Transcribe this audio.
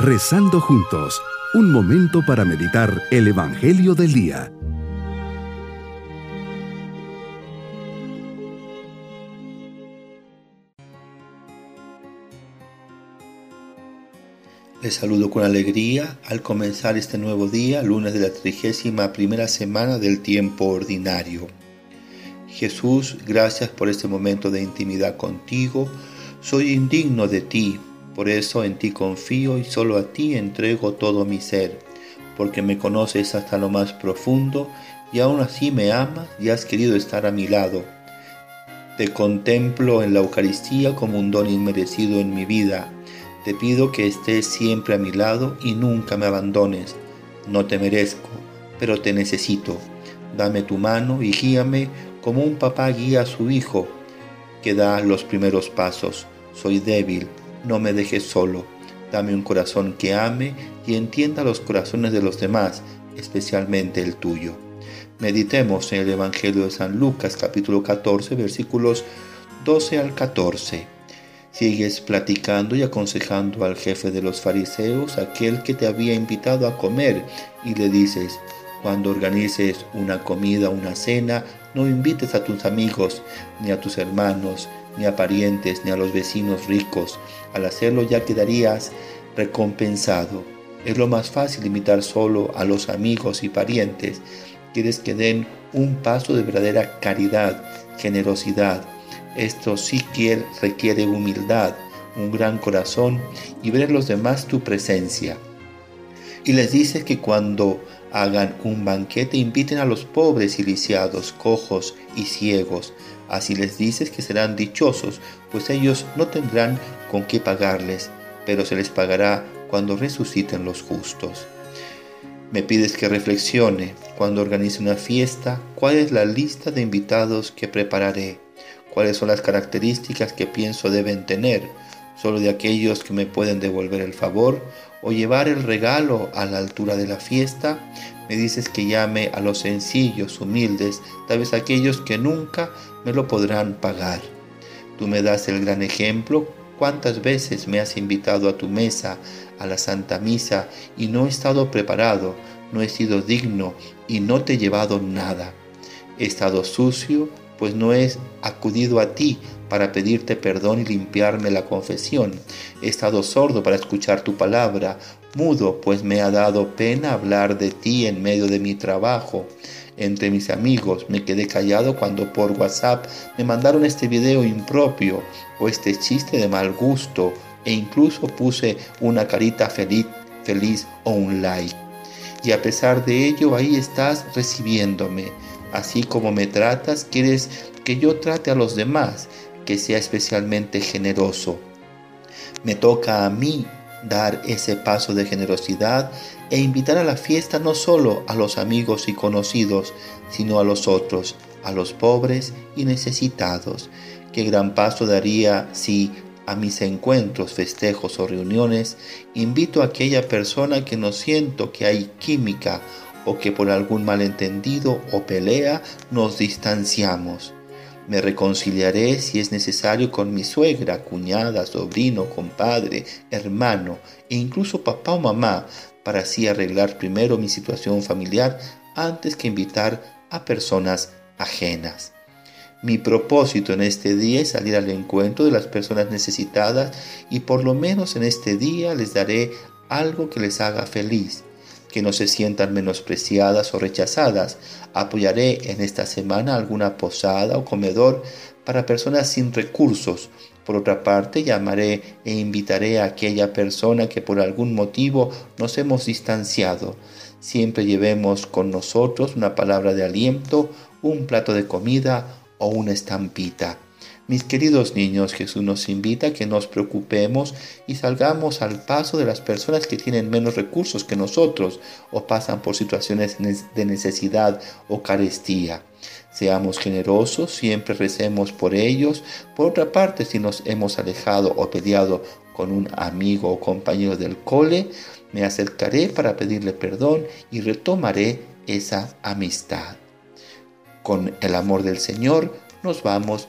Rezando juntos, un momento para meditar el Evangelio del Día. Les saludo con alegría al comenzar este nuevo día, lunes de la trigésima primera semana del tiempo ordinario. Jesús, gracias por este momento de intimidad contigo. Soy indigno de ti, por eso en ti confío y solo a ti entrego todo mi ser, porque me conoces hasta lo más profundo y aún así me amas y has querido estar a mi lado. Te contemplo en la Eucaristía como un don inmerecido en mi vida. Te pido que estés siempre a mi lado y nunca me abandones. No te merezco, pero te necesito. Dame tu mano y guíame como un papá guía a su hijo que da los primeros pasos. Soy débil, no me dejes solo. Dame un corazón que ame y entienda los corazones de los demás, especialmente el tuyo. Meditemos en el Evangelio de San Lucas capítulo 14 versículos 12 al 14. Sigues platicando y aconsejando al jefe de los fariseos, aquel que te había invitado a comer, y le dices, cuando organices una comida, una cena, no invites a tus amigos, ni a tus hermanos, ni a parientes, ni a los vecinos ricos. Al hacerlo ya quedarías recompensado. Es lo más fácil imitar solo a los amigos y parientes. Quieres que den un paso de verdadera caridad, generosidad. Esto sí que requiere humildad, un gran corazón y ver en los demás tu presencia. Y les dice que cuando hagan un banquete inviten a los pobres y lisiados, cojos y ciegos, Así les dices que serán dichosos, pues ellos no tendrán con qué pagarles, pero se les pagará cuando resuciten los justos. Me pides que reflexione cuando organice una fiesta, cuál es la lista de invitados que prepararé, cuáles son las características que pienso deben tener, solo de aquellos que me pueden devolver el favor o llevar el regalo a la altura de la fiesta, me dices que llame a los sencillos, humildes, tal vez aquellos que nunca me lo podrán pagar. Tú me das el gran ejemplo. ¿Cuántas veces me has invitado a tu mesa, a la Santa Misa, y no he estado preparado, no he sido digno y no te he llevado nada? He estado sucio, pues no he acudido a ti para pedirte perdón y limpiarme la confesión. He estado sordo para escuchar tu palabra, mudo, pues me ha dado pena hablar de ti en medio de mi trabajo. Entre mis amigos me quedé callado cuando por WhatsApp me mandaron este video impropio o este chiste de mal gusto e incluso puse una carita feliz, feliz o un like. Y a pesar de ello ahí estás recibiéndome Así como me tratas, quieres que yo trate a los demás, que sea especialmente generoso. Me toca a mí dar ese paso de generosidad e invitar a la fiesta no solo a los amigos y conocidos, sino a los otros, a los pobres y necesitados. Qué gran paso daría si a mis encuentros, festejos o reuniones invito a aquella persona que no siento que hay química o que por algún malentendido o pelea nos distanciamos. Me reconciliaré si es necesario con mi suegra, cuñada, sobrino, compadre, hermano e incluso papá o mamá para así arreglar primero mi situación familiar antes que invitar a personas ajenas. Mi propósito en este día es salir al encuentro de las personas necesitadas y por lo menos en este día les daré algo que les haga feliz que no se sientan menospreciadas o rechazadas. Apoyaré en esta semana alguna posada o comedor para personas sin recursos. Por otra parte, llamaré e invitaré a aquella persona que por algún motivo nos hemos distanciado. Siempre llevemos con nosotros una palabra de aliento, un plato de comida o una estampita. Mis queridos niños, Jesús nos invita a que nos preocupemos y salgamos al paso de las personas que tienen menos recursos que nosotros o pasan por situaciones de necesidad o carestía. Seamos generosos, siempre recemos por ellos. Por otra parte, si nos hemos alejado o peleado con un amigo o compañero del cole, me acercaré para pedirle perdón y retomaré esa amistad. Con el amor del Señor nos vamos